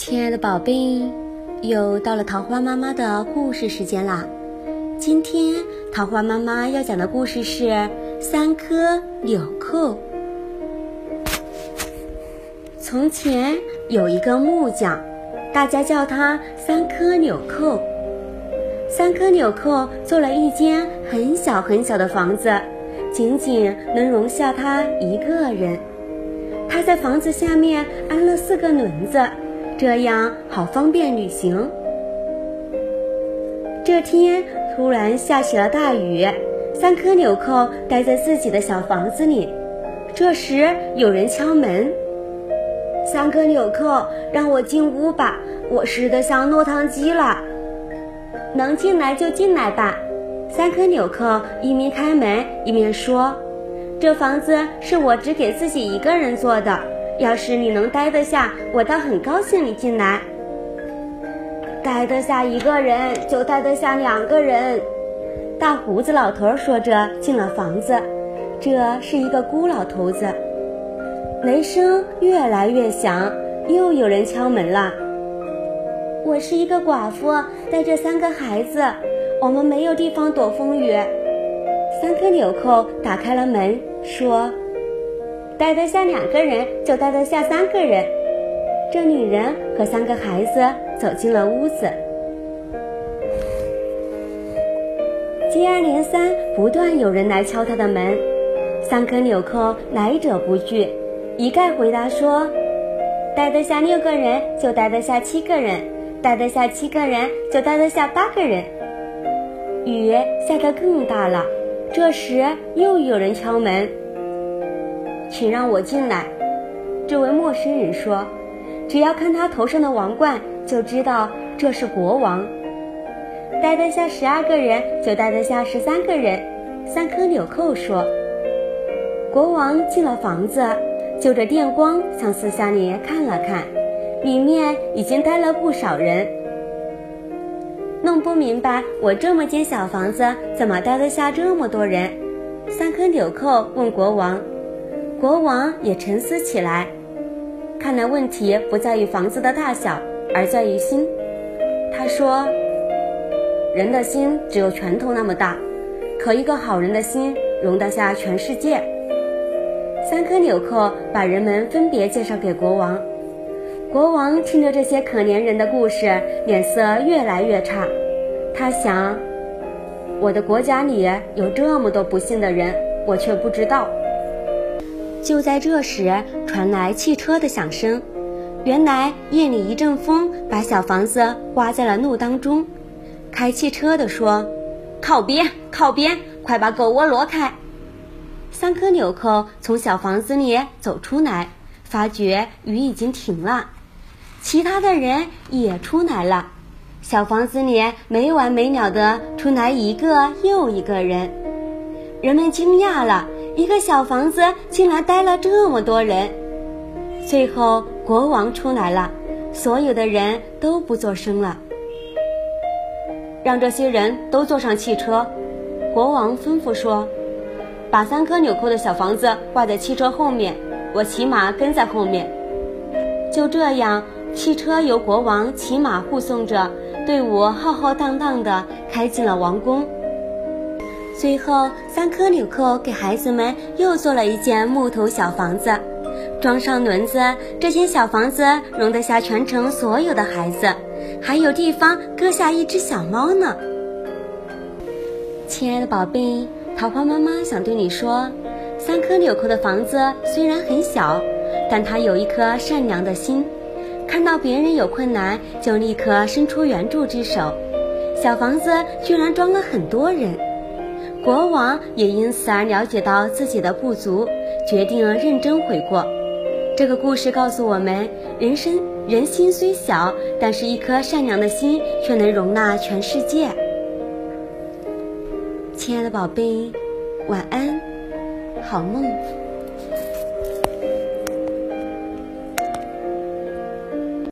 亲爱的宝贝，又到了桃花妈妈的故事时间啦！今天桃花妈妈要讲的故事是《三颗纽扣》。从前有一个木匠，大家叫他三颗纽扣。三颗纽扣做了一间很小很小的房子，仅仅能容下他一个人。他在房子下面安了四个轮子。这样好方便旅行。这天突然下起了大雨，三颗纽扣待在自己的小房子里。这时有人敲门：“三颗纽扣，让我进屋吧，我湿得像落汤鸡了。”“能进来就进来吧。”三颗纽扣一面开门一面说：“这房子是我只给自己一个人做的。”要是你能待得下，我倒很高兴你进来。待得下一个人，就待得下两个人。大胡子老头说着进了房子。这是一个孤老头子。雷声越来越响，又有人敲门了。我是一个寡妇，带着三个孩子，我们没有地方躲风雨。三颗纽扣打开了门，说。待得下两个人，就待得下三个人。这女人和三个孩子走进了屋子，接二连三，不断有人来敲她的门。三颗纽扣来者不拒，一概回答说：“待得下六个人，就待得下七个人；待得下七个人，就待得下八个人。”雨下得更大了。这时又有人敲门。请让我进来。”这位陌生人说，“只要看他头上的王冠，就知道这是国王。待得下十二个人，就待得下十三个人。”三颗纽扣说。国王进了房子，就着电光向四下里看了看，里面已经待了不少人。弄不明白，我这么间小房子怎么待得下这么多人？三颗纽扣问国王。国王也沉思起来，看来问题不在于房子的大小，而在于心。他说：“人的心只有拳头那么大，可一个好人的心容得下全世界。”三颗纽扣把人们分别介绍给国王。国王听着这些可怜人的故事，脸色越来越差。他想：“我的国家里有这么多不幸的人，我却不知道。”就在这时，传来汽车的响声。原来夜里一阵风把小房子刮在了路当中。开汽车的说：“靠边，靠边，快把狗窝挪开！”三颗纽扣从小房子里走出来，发觉雨已经停了。其他的人也出来了，小房子里没完没了的出来一个又一个人。人们惊讶了。一个小房子竟然待了这么多人，最后国王出来了，所有的人都不作声了。让这些人都坐上汽车，国王吩咐说：“把三颗纽扣的小房子挂在汽车后面，我骑马跟在后面。”就这样，汽车由国王骑马护送着，队伍浩浩荡荡地开进了王宫。最后，三颗纽扣给孩子们又做了一间木头小房子，装上轮子，这间小房子容得下全城所有的孩子，还有地方搁下一只小猫呢。亲爱的宝贝，桃花妈妈想对你说，三颗纽扣的房子虽然很小，但它有一颗善良的心，看到别人有困难就立刻伸出援助之手。小房子居然装了很多人。国王也因此而了解到自己的不足，决定认真悔过。这个故事告诉我们：人生人心虽小，但是一颗善良的心却能容纳全世界。亲爱的宝贝，晚安，好梦。